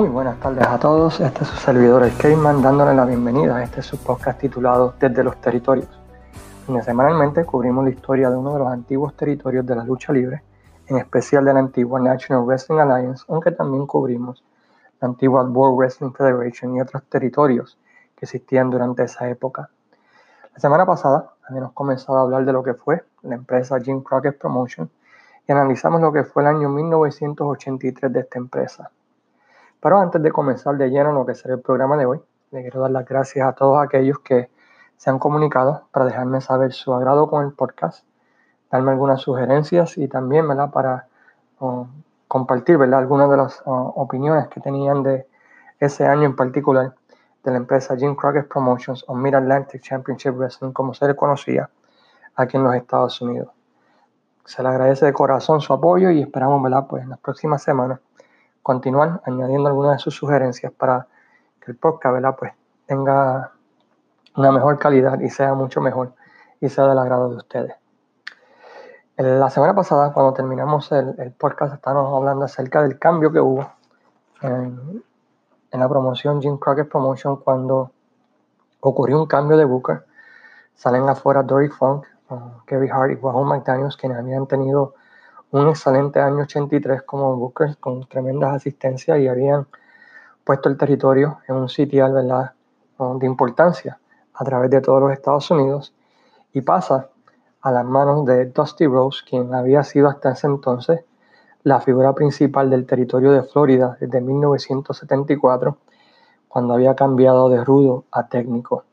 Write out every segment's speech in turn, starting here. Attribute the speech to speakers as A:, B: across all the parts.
A: Muy buenas tardes a todos, este es su servidor el Cayman dándole la bienvenida a este su podcast titulado Desde los Territorios, donde semanalmente cubrimos la historia de uno de los antiguos territorios de la lucha libre, en especial de la antigua National Wrestling Alliance, aunque también cubrimos la antigua World Wrestling Federation y otros territorios que existían durante esa época. La semana pasada habíamos comenzado a hablar de lo que fue la empresa Jim Crockett Promotion y analizamos lo que fue el año 1983 de esta empresa. Pero antes de comenzar de lleno lo que será el programa de hoy, le quiero dar las gracias a todos aquellos que se han comunicado para dejarme saber su agrado con el podcast, darme algunas sugerencias y también para compartir ¿verdad? algunas de las opiniones que tenían de ese año en particular de la empresa Jim Crockett Promotions o Mid Atlantic Championship Wrestling, como se le conocía aquí en los Estados Unidos. Se le agradece de corazón su apoyo y esperamos ¿verdad? Pues en las próximas semanas continuar añadiendo algunas de sus sugerencias para que el podcast. Pues tenga una mejor calidad y sea mucho mejor y sea del agrado de ustedes. La semana pasada, cuando terminamos el, podcast, estábamos hablando acerca del cambio que hubo en, la promoción Jim Crockett Promotion cuando ocurrió un cambio de Booker. Salen afuera Dory Funk, Gary Hart y Wahoo McDaniels, quienes habían tenido un excelente año 83 como Booker con tremendas asistencias y habían puesto el territorio en un sitial ¿verdad? de importancia a través de todos los Estados Unidos y pasa a las manos de Dusty Rose, quien había sido hasta ese entonces la figura principal del territorio de Florida desde 1974, cuando había cambiado de rudo a técnico.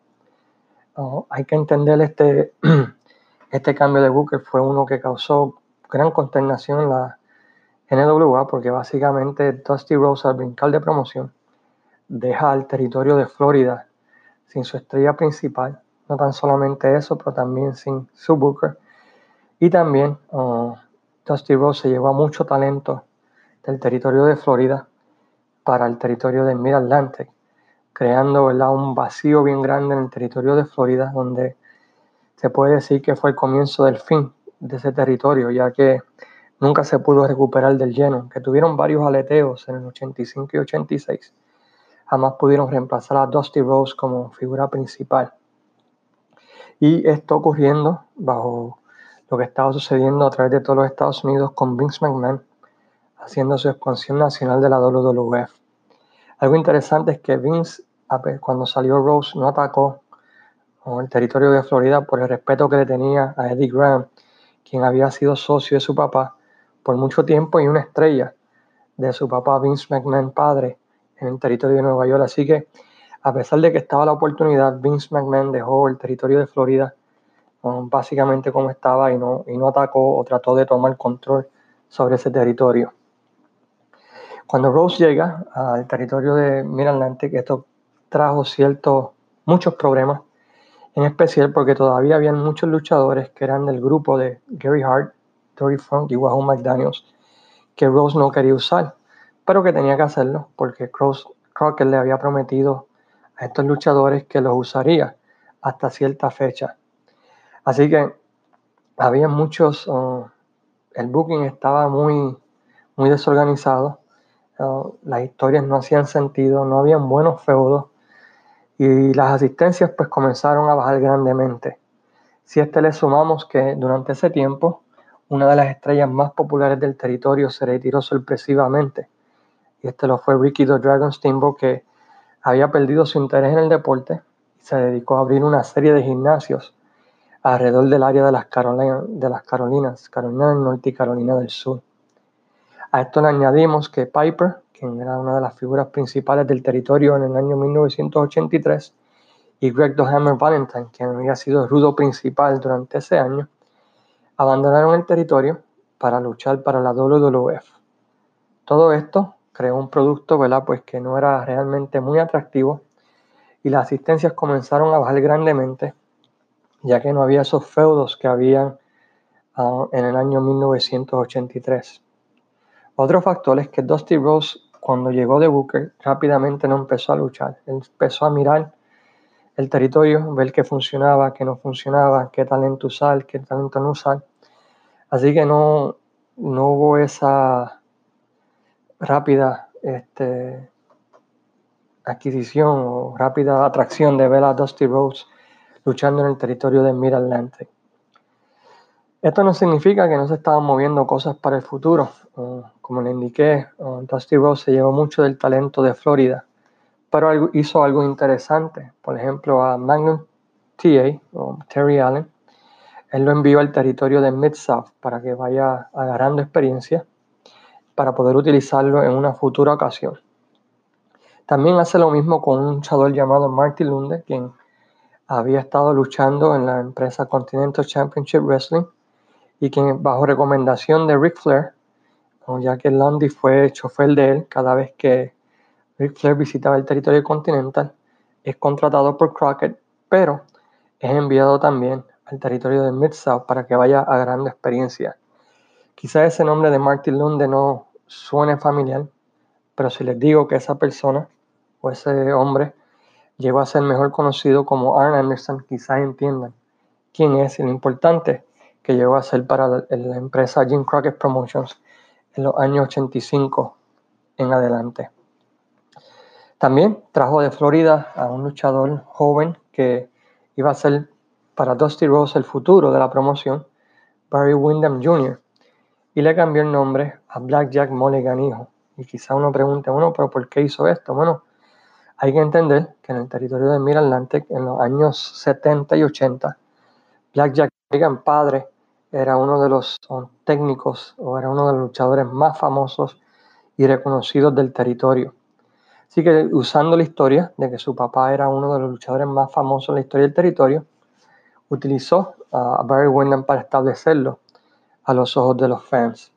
A: hay que entender este, este cambio de Booker fue uno que causó gran consternación en la NWA porque básicamente Dusty Rose al brincar de promoción deja al territorio de Florida sin su estrella principal, no tan solamente eso, pero también sin su Booker. Y también uh, Dusty Rose se llevó mucho talento del territorio de Florida para el territorio de Mid Atlantic, creando un vacío bien grande en el territorio de Florida, donde se puede decir que fue el comienzo del fin de ese territorio, ya que nunca se pudo recuperar del lleno, que tuvieron varios aleteos en el 85 y 86. Jamás pudieron reemplazar a Dusty Rose como figura principal. Y esto ocurriendo bajo lo que estaba sucediendo a través de todos los Estados Unidos con Vince McMahon haciendo su expansión nacional de la WWF. Algo interesante es que Vince, cuando salió Rose, no atacó el territorio de Florida por el respeto que le tenía a Eddie Graham quien había sido socio de su papá por mucho tiempo y una estrella de su papá Vince McMahon padre en el territorio de Nueva York. Así que a pesar de que estaba la oportunidad, Vince McMahon dejó el territorio de Florida um, básicamente como estaba y no, y no atacó o trató de tomar control sobre ese territorio. Cuando Rose llega al territorio de Mid que esto trajo ciertos, muchos problemas en especial porque todavía habían muchos luchadores que eran del grupo de Gary Hart, Dory Funk y Wahoo McDaniels que Rose no quería usar, pero que tenía que hacerlo porque Crockett le había prometido a estos luchadores que los usaría hasta cierta fecha. Así que había muchos, uh, el booking estaba muy, muy desorganizado, uh, las historias no hacían sentido, no habían buenos feudos y las asistencias pues comenzaron a bajar grandemente. Si a este le sumamos que durante ese tiempo una de las estrellas más populares del territorio se retiró sorpresivamente, y este lo fue Ricky the Dragon Steamboat que había perdido su interés en el deporte y se dedicó a abrir una serie de gimnasios alrededor del área de las, de las Carolinas, Carolina del Norte y Carolina del Sur. A esto le añadimos que Piper, quien era una de las figuras principales del territorio en el año 1983, y Greg The Hammer Valentine, quien había sido el rudo principal durante ese año, abandonaron el territorio para luchar para la WWF. Todo esto creó un producto ¿verdad? Pues que no era realmente muy atractivo y las asistencias comenzaron a bajar grandemente, ya que no había esos feudos que habían ah, en el año 1983. Otro factor es que Dusty Rose cuando llegó de Booker, rápidamente no empezó a luchar. empezó a mirar el territorio, ver qué funcionaba, qué no funcionaba, qué talento usar, qué talento no usar. Así que no, no hubo esa rápida este, adquisición o rápida atracción de ver a Dusty Rhodes luchando en el territorio de Mid-Atlantic. Esto no significa que no se estaban moviendo cosas para el futuro. como le indiqué, Dusty Rhodes se llevó mucho del talento de Florida, pero hizo algo interesante. Por ejemplo, a Magnum TA o Terry Allen, él lo envió al territorio de Mid-South para que vaya agarrando experiencia para poder utilizarlo en una futura ocasión. También hace lo mismo con un luchador llamado Marty Lunde, quien había estado luchando en la empresa Continental Championship Wrestling y quien bajo recomendación de Ric Flair, ya que Lundy fue chofer de él cada vez que Ric Flair visitaba el territorio continental, es contratado por Crockett, pero es enviado también al territorio de Mid-South para que vaya agarrando experiencia. Quizá ese nombre de Marty Lunde no suene familiar, pero si les digo que esa persona o ese hombre llegó a ser mejor conocido como Arn Anderson, quizás entiendan quién es y lo importante que llegó a ser para la, empresa Jim Crockett Promotions en los años 85 en adelante. También trajo de Florida a un luchador joven que iba a ser para Dusty Rose el futuro de la promoción, Barry Windham Jr., y le cambió el nombre a Blackjack Mulligan Hijo. Y quizá uno pregunte, bueno, pero ¿por qué hizo esto? Bueno, hay que entender que en el territorio de Mid-Atlantic, en los años 70 y 80, Blackjack Mulligan padre era uno de los técnicos o era uno de los luchadores más famosos y reconocidos del territorio. Así que usando la historia de que su papá era uno de los luchadores más famosos en la historia del territorio, utilizó a Barry Windham para establecerlo a los ojos de los fans.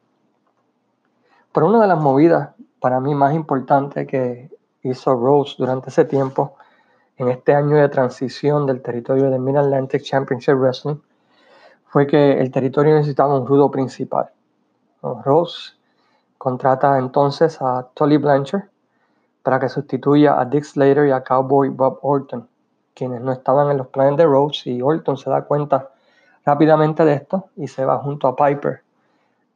A: Pero una de las movidas para mí más importantes que hizo Rose durante ese tiempo, en este año de transición del territorio de Mid-Atlantic Championship Wrestling, fue que el territorio necesitaba un rudo principal. Rose contrata entonces a Tolly Blanchard para que sustituya a Dick Slater y a Cowboy Bob Orton, quienes no estaban en los planes de Rose, y Orton se da cuenta rápidamente de esto y se va junto a Piper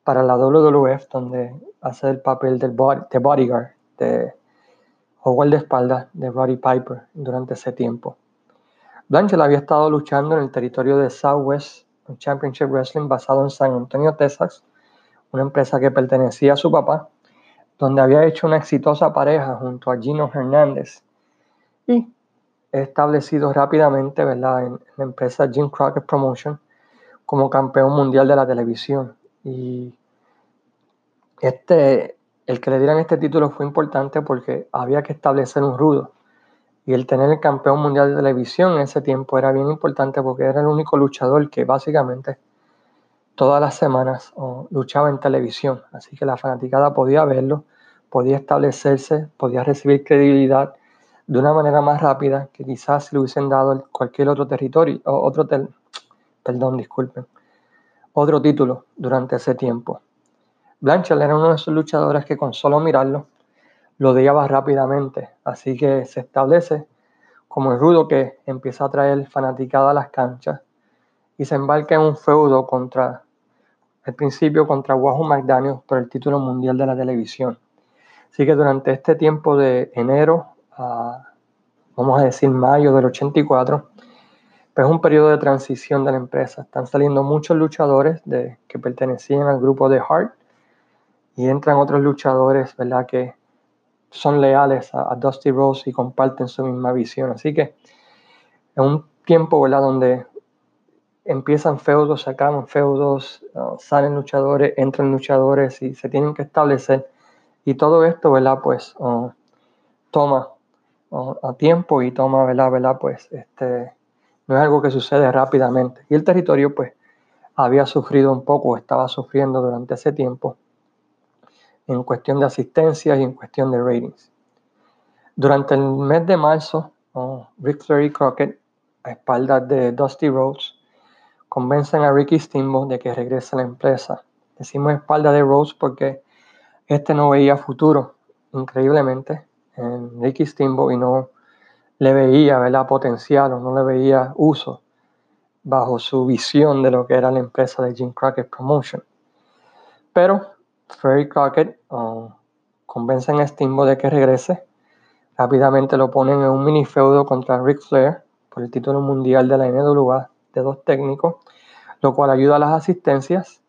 A: para la WWF, donde hace el papel del de bodyguard, de, o de de Roddy Piper durante ese tiempo. Blanchard había estado luchando en el territorio de Southwest Championship Wrestling basado en San Antonio, Texas, una empresa que pertenecía a su papá, donde había hecho una exitosa pareja junto a Gino Hernández y establecido rápidamente ¿verdad? en la empresa Jim Crockett Promotion como campeón mundial de la televisión. Y este, el que le dieran este título fue importante porque había que establecer un rudo. Y el tener el campeón mundial de televisión en ese tiempo era bien importante porque era el único luchador que básicamente todas las semanas luchaba en televisión. Así que la fanaticada podía verlo, podía establecerse, podía recibir credibilidad de una manera más rápida que quizás si le hubiesen dado cualquier otro territorio, o otro, perdón, disculpen, otro título durante ese tiempo. Blanchard era uno de esos luchadores que con solo mirarlo lo odiaba rápidamente, así que se establece como el rudo que empieza a traer fanaticada a las canchas y se embarca en un feudo contra, al principio contra Wahoo McDaniel por el título mundial de la televisión. Así que durante este tiempo de enero a, vamos a decir, mayo del 84, es un periodo de transición de la empresa. Están saliendo muchos luchadores de, que pertenecían al grupo de Hart y entran otros luchadores, ¿verdad? Que son leales a, Dusty Rose y comparten su misma visión. Así que es un tiempo, ¿verdad? Donde empiezan feudos, se acaban feudos, uh, salen luchadores, entran luchadores y se tienen que establecer. Y todo esto, ¿verdad? Pues uh, toma uh, a tiempo y toma, ¿verdad? ¿verdad? Pues este no es algo que sucede rápidamente. Y el territorio pues había sufrido un poco, estaba sufriendo durante ese tiempo en cuestión de asistencia y en cuestión de ratings. Durante el mes de marzo, Rick Flair y Crockett, a espaldas de Dusty Rhodes, convencen a Ricky Steamboat de que regrese a la empresa. Decimos espalda de Rhodes porque este no veía futuro, increíblemente, en Ricky Steamboat y no le veía ¿verdad? potencial o no le veía uso bajo su visión de lo que era la empresa de Jim Crockett Promotion. Pero Ferry Crockett um, convence a Steamboat de que regrese, Rápidamente lo ponen en un mini feudo contra Ric Flair por el título mundial de la NWA de dos técnicos, lo cual ayuda a las asistencias.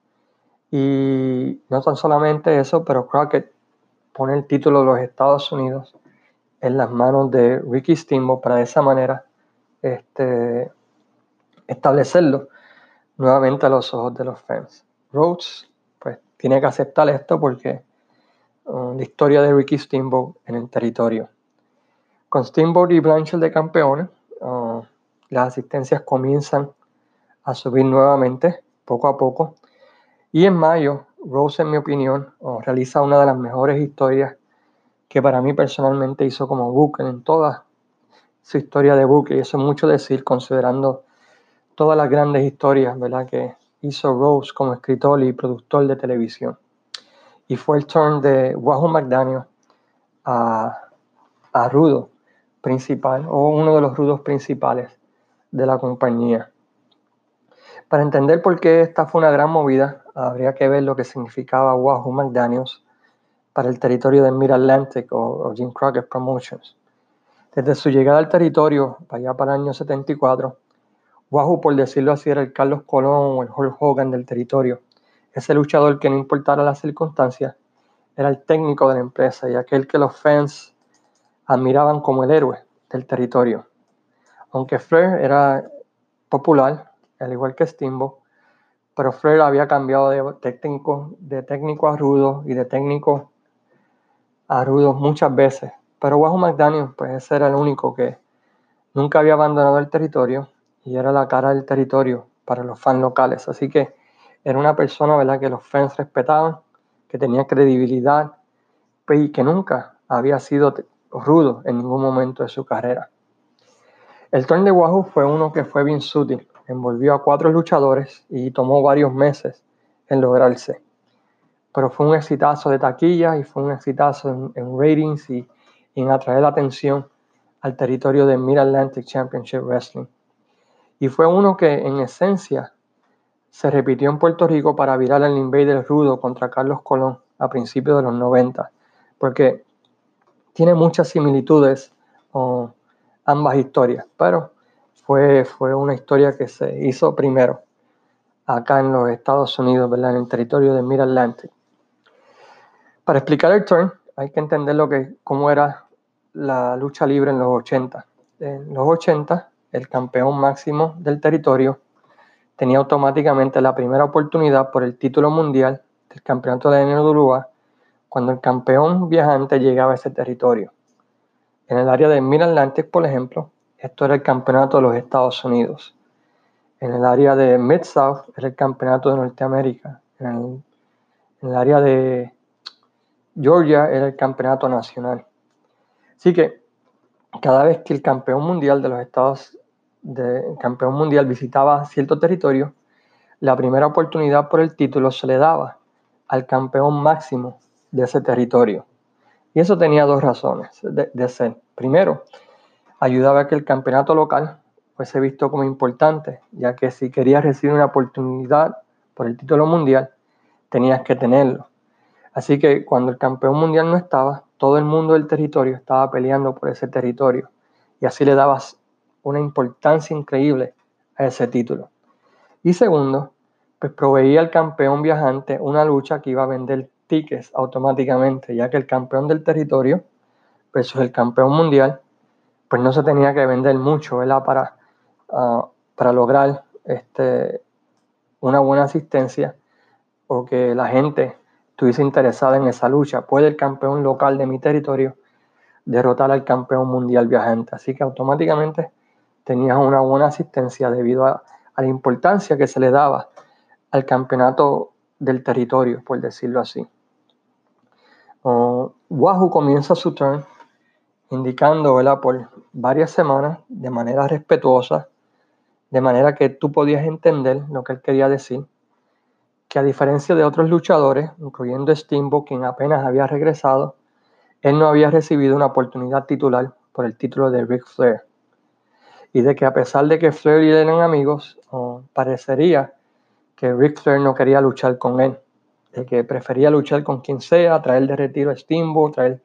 A: Y no tan solamente eso, pero Crockett pone el título de los Estados Unidos en las manos de Ricky Steamboat para de esa manera este, establecerlo nuevamente a los ojos de los fans. Rhodes tiene que aceptar esto porque um, la historia de Ricky Steamboat en el territorio. Con Steamboat y Blanchard de campeones, uh, las asistencias comienzan a subir nuevamente, poco a poco. Y en mayo, Rose, en mi opinión, uh, realiza una de las mejores historias que para mí personalmente hizo como Booker en toda su historia de Booker. Y eso es mucho decir considerando todas las grandes historias ¿verdad? que hizo Rose como escritor y productor de televisión. Y fue el turn de Wahoo McDaniel a, a Rudo principal, o uno de los rudos principales de la compañía. Para entender por qué esta fue una gran movida, habría que ver lo que significaba Wahoo McDaniels para el territorio de Mid Atlantic o, Jim Crockett Promotions. Desde su llegada al territorio, allá para el año 74, Wahoo, por decirlo así, era el Carlos Colón o el Hulk Hogan del territorio. Ese luchador que no importara las circunstancias, era el técnico de la empresa y aquel que los fans admiraban como el héroe del territorio. Aunque Flair era popular, al igual que Steamboat, pero Flair había cambiado de técnico, de técnico a rudo y de técnico a rudo muchas veces. Pero Wahoo McDaniel, pues ese era el único que nunca había abandonado el territorio y era la cara del territorio para los fans locales. Así que era una persona ¿verdad? que los fans respetaban, que tenía credibilidad y que nunca había sido rudo en ningún momento de su carrera. El turn de Wahoo fue uno que fue bien sutil, envolvió a cuatro luchadores y tomó varios meses en lograrse. Pero fue un exitazo de taquilla y fue un exitazo en, ratings y en atraer la atención al territorio de Mid Atlantic Championship Wrestling y fue uno que en esencia se repitió en Puerto Rico para virar el Invader Rudo contra Carlos Colón a principios de los 90, porque tiene muchas similitudes ambas historias, pero fue, fue una historia que se hizo primero acá en los Estados Unidos, en el territorio de Mid Atlantic. Para explicar el turn, hay que entender lo que, cómo era la lucha libre en los 80. En los 80 el campeón máximo del territorio, tenía automáticamente la primera oportunidad por el título mundial del campeonato de NWA cuando el campeón viajante llegaba a ese territorio. En el área de Mid-Atlantic, por ejemplo, esto era el campeonato de los Estados Unidos. En el área de Mid-South era el campeonato de Norteamérica. En el, en el área de Georgia era el campeonato nacional. Así que cada vez que el campeón mundial de los Estados de campeón mundial visitaba cierto territorio, la primera oportunidad por el título se le daba al campeón máximo de ese territorio. Y eso tenía dos razones de, ser. Primero, ayudaba a que el campeonato local fuese visto como importante, ya que si querías recibir una oportunidad por el título mundial, tenías que tenerlo. Así que cuando el campeón mundial no estaba, todo el mundo del territorio estaba peleando por ese territorio. Y así le dabas una importancia increíble a ese título. Y segundo, pues proveía al campeón viajante una lucha que iba a vender tickets automáticamente, ya que el campeón del territorio versus el campeón mundial, pues no se tenía que vender mucho, ¿verdad? Para, ah, para lograr este, una buena asistencia o que la gente estuviese interesada en esa lucha. Puede el campeón local de mi territorio derrotar al campeón mundial viajante. Así que automáticamente tenías una buena asistencia debido a, la importancia que se le daba al campeonato del territorio, por decirlo así. Wahoo comienza su turn indicando por varias semanas de manera respetuosa, de manera que tú podías entender lo que él quería decir, que a diferencia de otros luchadores, incluyendo Steamboat, quien apenas había regresado, él no había recibido una oportunidad titular por el título de Ric Flair y de que a pesar de que Flair y él eran amigos, parecería que Rick Flair no quería luchar con él, de que prefería luchar con quien sea, traer de retiro a Steamboat, traer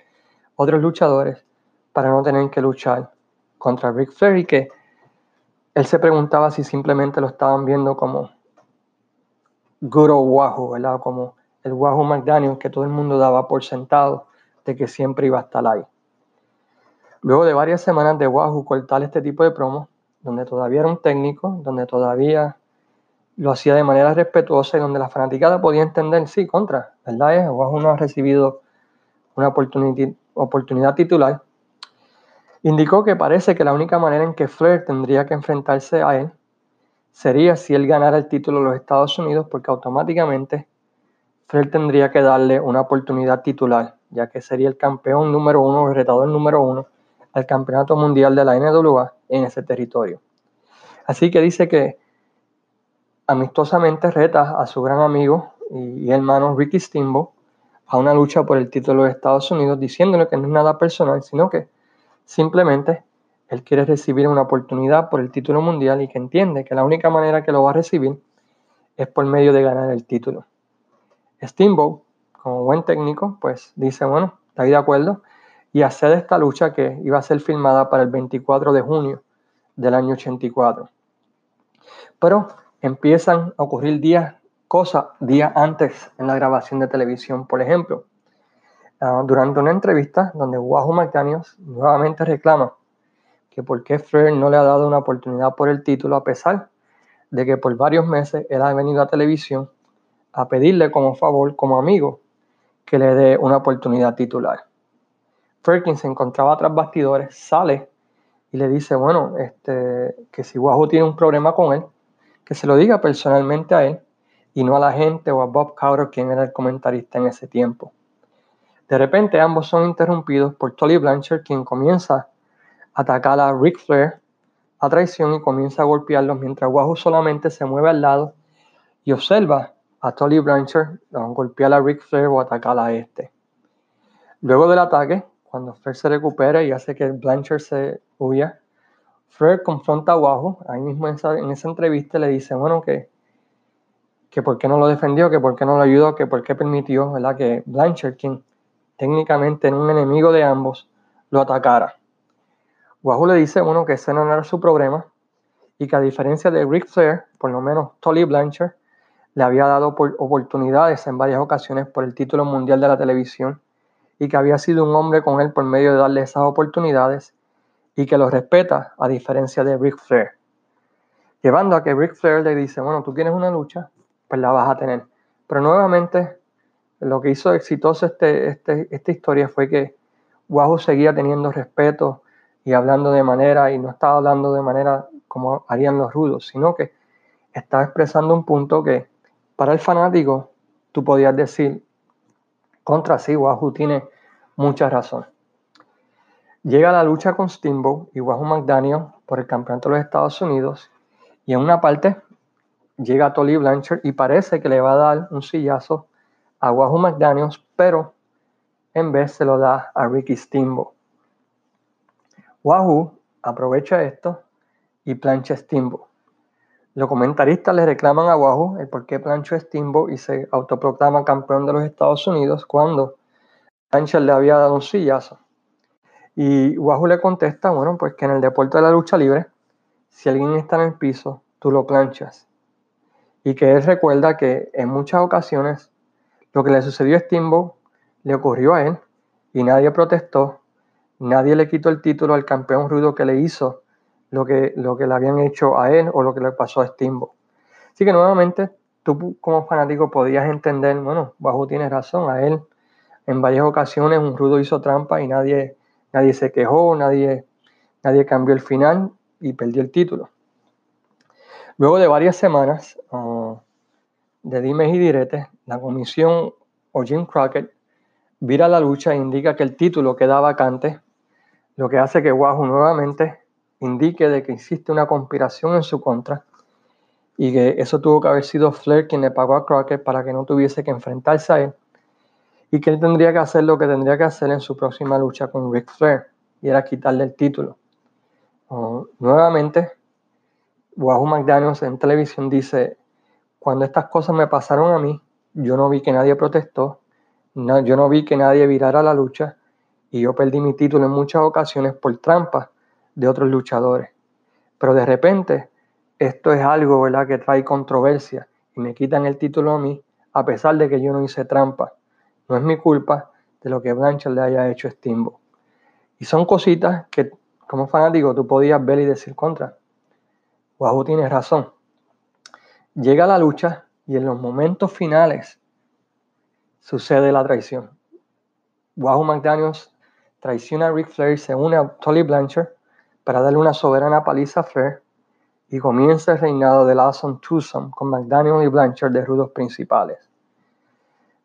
A: otros luchadores, para no tener que luchar contra Rick Flair y que él se preguntaba si simplemente lo estaban viendo como good old Wahoo, ¿verdad? Como el Wahoo McDaniel que todo el mundo daba por sentado de que siempre iba a estar ahí. Luego de varias semanas de Wahoo cortar este tipo de promos, donde todavía era un técnico, donde todavía lo hacía de manera respetuosa y donde la fanaticada podía entender, sí, contra, ¿verdad? Es, Wahoo no ha recibido una oportunidad, oportunidad titular. Indicó que parece que la única manera en que Flair tendría que enfrentarse a él sería si él ganara el título de los Estados Unidos, porque automáticamente Flair tendría que darle una oportunidad titular, ya que sería el campeón número uno, el retador número uno al campeonato mundial de la NWA en ese territorio. Así que dice que amistosamente reta a su gran amigo y hermano Ricky Steamboat a una lucha por el título de Estados Unidos, diciéndole que no es nada personal, sino que simplemente él quiere recibir una oportunidad por el título mundial y que entiende que la única manera que lo va a recibir es por medio de ganar el título. Steamboat, como buen técnico, pues dice, bueno, está de acuerdo, y hacer esta lucha que iba a ser filmada para el 24 de junio del año 84. Pero empiezan a ocurrir días, cosas días antes en la grabación de televisión. Por ejemplo, ah, durante una entrevista donde Wahoo McDaniels nuevamente reclama que por qué Flair no le ha dado una oportunidad por el título a pesar de que por varios meses él ha venido a televisión a pedirle como favor, como amigo, que le dé una oportunidad titular. Ferkin se encontraba tras bastidores, sale y le dice, bueno, este, que si Wahoo tiene un problema con él, que se lo diga personalmente a él y no a la gente o a Bob Cowder, quien era el comentarista en ese tiempo. De repente ambos son interrumpidos por Tolly Blanchard, quien comienza a atacar a Ric Flair a traición y comienza a golpearlos mientras Wahoo solamente se mueve al lado y observa a Tolly Blanchard golpear a Ric Flair o atacar a este. Luego del ataque, cuando Flair se recupera y hace que Blanchard se huya, Flair confronta a Wahoo. Ahí mismo en esa, entrevista le dice, bueno, que, que por qué no lo defendió, que por qué no lo ayudó, que por qué permitió ¿verdad? que Blanchard, quien técnicamente era un enemigo de ambos, lo atacara. Wahoo le dice, bueno, que ese no era su problema y que a diferencia de Ric Flair, por lo menos Tolly Blanchard, le había dado oportunidades en varias ocasiones por el título mundial de la televisión y que había sido un hombre con él por medio de darle esas oportunidades y que lo respeta a diferencia de Ric Flair. Llevando a que Ric Flair le dice, bueno, tú tienes una lucha, pues la vas a tener. Pero nuevamente, lo que hizo exitoso este, este, esta historia fue que Wahoo seguía teniendo respeto y hablando de manera, y no estaba hablando de manera como harían los rudos, sino que estaba expresando un punto que para el fanático tú podías decir, contra sí, Wahoo tiene mucha razón. Llega la lucha con Steamboat y Wahoo McDaniel por el campeonato de los Estados Unidos y en una parte llega Tolly Blanchard y parece que le va a dar un sillazo a Wahoo McDaniel, pero en vez se lo da a Ricky Steamboat. Wahoo aprovecha esto y plancha Steamboat. Los comentaristas le reclaman a Wahoo el por qué planchó Steamboat y se autoproclama campeón de los Estados Unidos cuando Blanchard le había dado un sillazo. Y Wahoo le contesta, bueno, pues que en el deporte de la lucha libre, si alguien está en el piso, tú lo planchas. Y que él recuerda que en muchas ocasiones lo que le sucedió a Steamboat le ocurrió a él y nadie protestó, nadie le quitó el título al campeón rudo que le hizo lo que, lo que le habían hecho a él o lo que le pasó a Steamboat. Así que nuevamente, tú como fanático podías entender, bueno, Bajo tiene razón, a él en varias ocasiones un rudo hizo trampa y nadie, nadie se quejó, nadie, nadie cambió el final y perdió el título. Luego de varias semanas uh, de dimes y diretes, la comisión o Jim Crockett vira la lucha e indica que el título queda vacante, lo que hace que Wahoo nuevamente indique de que existe una conspiración en su contra y que eso tuvo que haber sido Flair quien le pagó a Crockett para que no tuviese que enfrentarse a él y que él tendría que hacer lo que tendría que hacer en su próxima lucha con Ric Flair y era quitarle el título. Nuevamente, Wahoo McDaniels en televisión dice, cuando estas cosas me pasaron a mí, yo no vi que nadie protestó, no, yo no vi que nadie virara la lucha y yo perdí mi título en muchas ocasiones por trampa de otros luchadores. Pero de repente esto es algo ¿verdad? que trae controversia y me quitan el título a mí a pesar de que yo no hice trampa. No es mi culpa de lo que Blanchard le haya hecho a Stimbo. Y son cositas que como fanático tú podías ver y decir contra. Wahoo tiene razón. Llega la lucha y en los momentos finales sucede la traición. Wahoo McDaniels traiciona a Ric Flair se une a Tolly Blanchard para darle una soberana paliza a Flair y comienza el reinado de Awesome Twosome con McDaniel y Blanchard de rudos principales.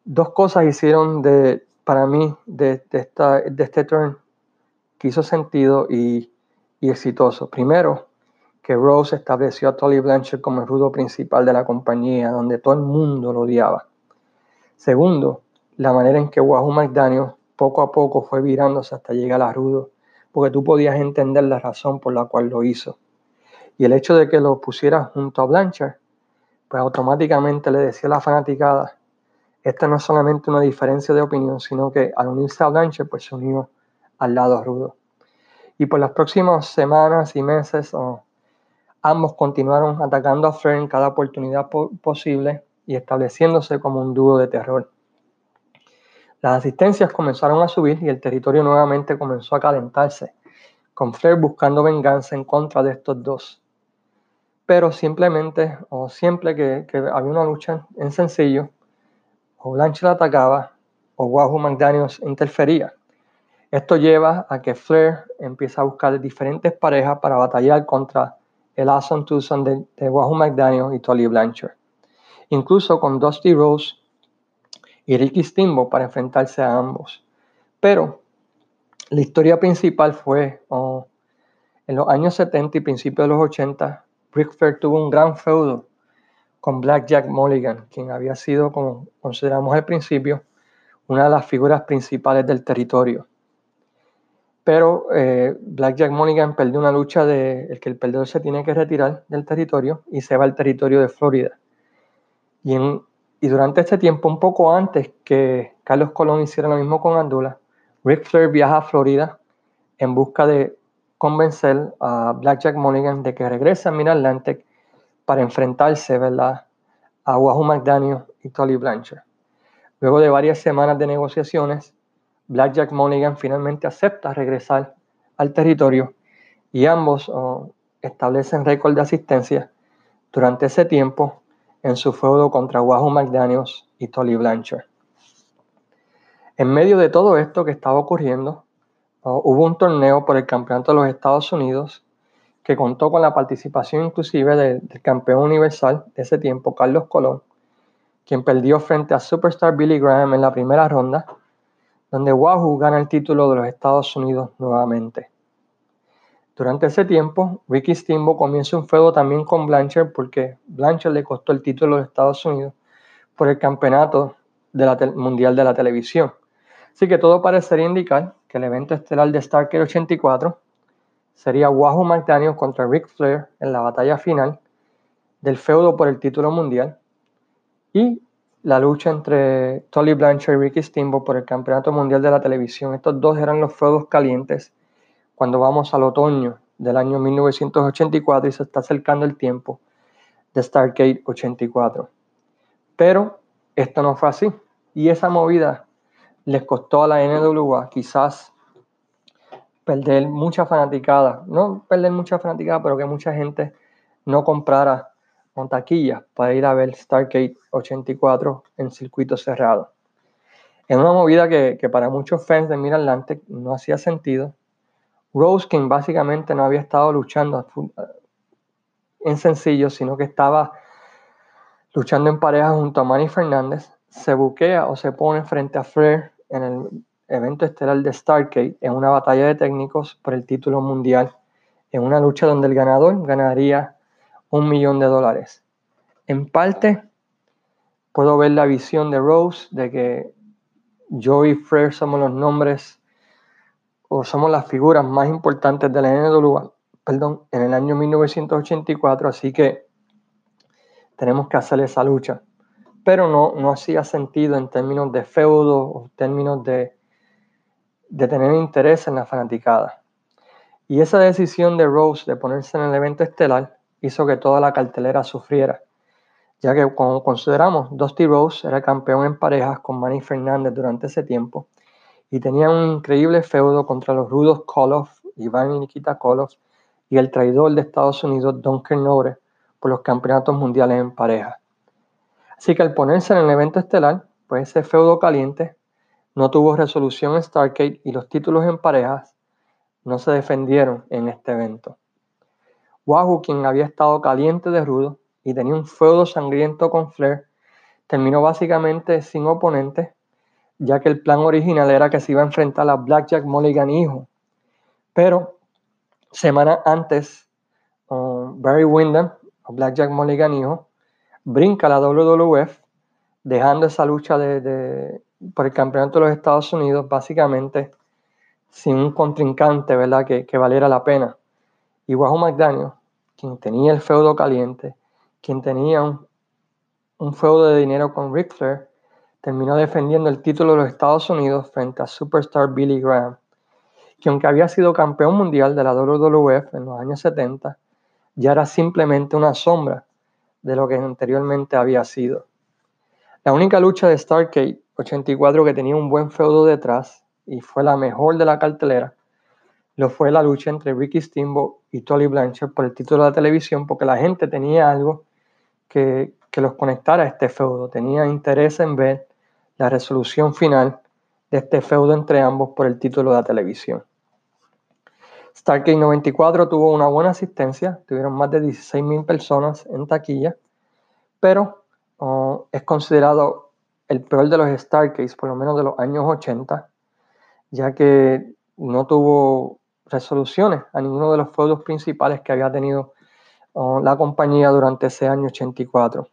A: Dos cosas hicieron de, para mí de, esta, de este turn que hizo sentido y, exitoso. Primero, que Rose estableció a Tolly Blanchard como el rudo principal de la compañía, donde todo el mundo lo odiaba. Segundo, la manera en que Wahoo McDaniel poco a poco fue virándose hasta llegar a rudo, porque tú podías entender la razón por la cual lo hizo. Y el hecho de que lo pusiera junto a Blanchard, pues automáticamente le decía a la fanaticada, esta no es solamente una diferencia de opinión, sino que al unirse a Blanchard, pues se unió al lado rudo. Y por las próximas semanas y meses, ambos continuaron atacando a Flair en cada oportunidad posible y estableciéndose como un dúo de terror. Las asistencias comenzaron a subir y el territorio nuevamente comenzó a calentarse, con Flair buscando venganza en contra de estos dos. Pero simplemente, o siempre que, había una lucha en sencillo, o Blanchard atacaba o Wahoo McDaniels interfería. Esto lleva a que Flair empiece a buscar diferentes parejas para batallar contra el Awesome Tucson de, de Wahoo McDaniels y Tolly Blanchard. Incluso con Dusty Rose y Ricky Steamboat para enfrentarse a ambos. Pero la historia principal fue oh, en los años 70 y principios de los 80, Ric tuvo un gran feudo con Black Jack Mulligan, quien había sido, como consideramos al principio, una de las figuras principales del territorio. Pero eh, Black Jack Mulligan perdió una lucha de el que el perdedor se tiene que retirar del territorio y se va al territorio de Florida. Y en y durante este tiempo, un poco antes que Carlos Colón hiciera lo mismo con Andula, Rick Flair viaja a Florida en busca de convencer a Blackjack Mulligan de que regrese a Mid-Atlantic para enfrentarse ¿verdad? a Wahoo McDaniel y Tolly Blanchard. Luego de varias semanas de negociaciones, Blackjack Mulligan finalmente acepta regresar al territorio y ambos oh, establecen récord de asistencia durante ese tiempo en su feudo contra Wahoo McDaniels y Tolly Blanchard. En medio de todo esto que estaba ocurriendo, hubo un torneo por el Campeonato de los Estados Unidos que contó con la participación inclusive del, campeón universal de ese tiempo, Carlos Colón, quien perdió frente a Superstar Billy Graham en la primera ronda, donde Wahoo gana el título de los Estados Unidos nuevamente. Durante ese tiempo, Ricky Steamboat comienza un feudo también con Blanchard porque Blanchard le costó el título de Estados Unidos por el campeonato mundial de la televisión. Así que todo parecería indicar que el evento estelar de Starker 84 sería Wahoo McDaniel contra Ric Flair en la batalla final del feudo por el título mundial y la lucha entre Tolly Blanchard y Ricky Steamboat por el campeonato mundial de la televisión. Estos dos eran los feudos calientes cuando vamos al otoño del año 1984 y se está acercando el tiempo de Stargate 84. Pero esto no fue así. Y esa movida les costó a la NWA quizás perder mucha fanaticada. No perder mucha fanaticada, pero que mucha gente no comprara con para ir a ver Stargate 84 en circuito cerrado. Es una movida que, para muchos fans de Mid no hacía sentido Rose, quien básicamente no había estado luchando en sencillo, sino que estaba luchando en pareja junto a Manny Fernández, se buquea o se pone frente a Flair en el evento estelar de Stargate en una batalla de técnicos por el título mundial, en una lucha donde el ganador ganaría un millón de dólares. En parte, puedo ver la visión de Rose de que yo y Flair somos los nombres o somos las figuras más importantes de la NWA, perdón, en el año 1984, así que tenemos que hacer esa lucha. Pero no, no hacía sentido en términos de feudo o términos de, de tener interés en la fanaticada. Y esa decisión de Rose de ponerse en el evento estelar hizo que toda la cartelera sufriera, ya que como consideramos, Dusty Rose era campeón en parejas con Manny Fernández durante ese tiempo y tenía un increíble feudo contra los rudos Koloff, Iván y Nikita Koloff y el traidor de Estados Unidos Don Kernore por los campeonatos mundiales en pareja. Así que al ponerse en el evento estelar, pues ese feudo caliente no tuvo resolución en Starcade y los títulos en parejas no se defendieron en este evento. Wahoo, quien había estado caliente de rudo y tenía un feudo sangriento con Flair, terminó básicamente sin oponente, ya que el plan original era que se iba a enfrentar a Blackjack Mulligan hijo. Pero semanas antes, Barry Windham, o Blackjack Mulligan hijo, brinca la WWF, dejando esa lucha de, por el campeonato de los Estados Unidos básicamente sin un contrincante ¿verdad? Que, que valiera la pena. Y Wahoo McDaniel, quien tenía el feudo caliente, quien tenía un, feudo de dinero con Ric Flair, terminó defendiendo el título de los Estados Unidos frente a Superstar Billy Graham, que aunque había sido campeón mundial de la WWF en los años 70, ya era simplemente una sombra de lo que anteriormente había sido. La única lucha de Starcade 84 que tenía un buen feudo detrás y fue la mejor de la cartelera lo fue la lucha entre Ricky Steamboat y Tolly Blanchard por el título de la televisión, porque la gente tenía algo que, los conectara a este feudo, tenía interés en ver la resolución final de este feudo entre ambos por el título de la televisión. Stargate 94 tuvo una buena asistencia, tuvieron más de 16.000 personas en taquilla, pero oh, es considerado el peor de los Stargates, por lo menos de los años 80, ya que no tuvo resoluciones a ninguno de los feudos principales que había tenido oh, la compañía durante ese año 84.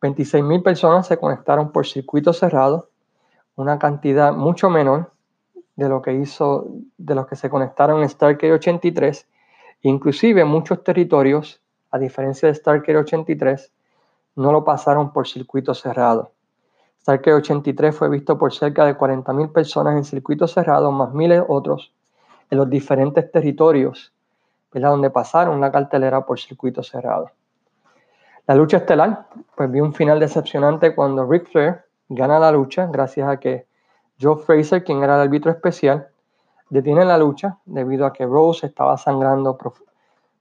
A: 26.000 personas se conectaron por circuito cerrado, una cantidad mucho menor de lo que hizo, de los que se conectaron en Stargate 83. Inclusive muchos territorios, a diferencia de Stargate 83, no lo pasaron por circuito cerrado. Stargate 83 fue visto por cerca de 40.000 personas en circuito cerrado, más miles otros en los diferentes territorios, ¿verdad? donde pasaron la cartelera por circuito cerrado. La lucha estelar, pues vi un final decepcionante cuando Ric Flair gana la lucha gracias a que Joe Fraser, quien era el árbitro especial, detiene la lucha debido a que Rose estaba sangrando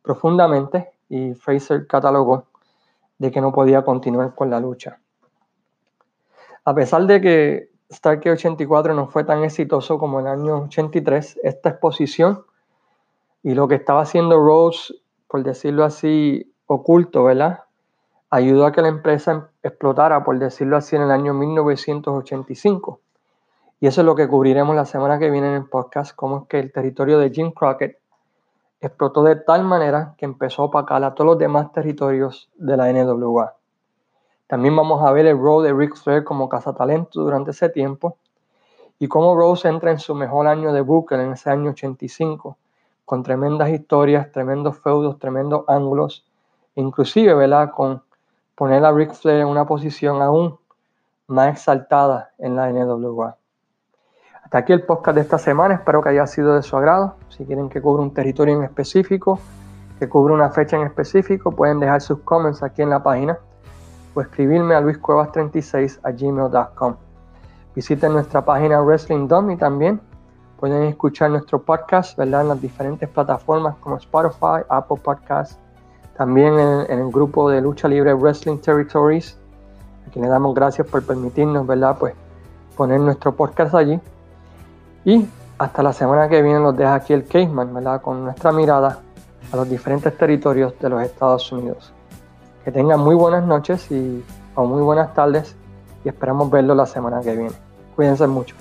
A: profundamente y Fraser catalogó de que no podía continuar con la lucha. A pesar de que Starkey 84 no fue tan exitoso como el año 83. Esta exposición y lo que estaba haciendo Rose, por decirlo así, oculto, ¿verdad? Ayudó a que la empresa explotara, por decirlo así, en el año 1985. Y eso es lo que cubriremos la semana que viene en el podcast, cómo es que el territorio de Jim Crockett explotó de tal manera que empezó a opacar a todos los demás territorios de la NWA. También vamos a ver el rol de Ric Flair como cazatalento durante ese tiempo y cómo Rose entra en su mejor año de Booker en ese año 85, con tremendas historias, tremendos feudos, tremendos ángulos, inclusive, ¿verdad? Con poner a Ric Flair en una posición aún más exaltada en la NWA. Hasta aquí el podcast de esta semana, espero que haya sido de su agrado. Si quieren que cubra un territorio en específico, que cubra una fecha en específico, pueden dejar sus comments aquí en la página o escribirme a luiscuevas36 a gmail.com. Visiten nuestra página Wrestling Dome y también pueden escuchar nuestro podcast ¿verdad? en las diferentes plataformas como Spotify, Apple Podcasts, también en, el grupo de lucha libre Wrestling Territories, a quien le damos gracias por permitirnos ¿verdad? Pues, poner nuestro podcast allí. Y hasta la semana que viene nos deja aquí el Caseman, ¿verdad? con nuestra mirada a los diferentes territorios de los Estados Unidos. Que tengan muy buenas noches y, o muy buenas tardes y esperamos verlo la semana que viene. Cuídense mucho.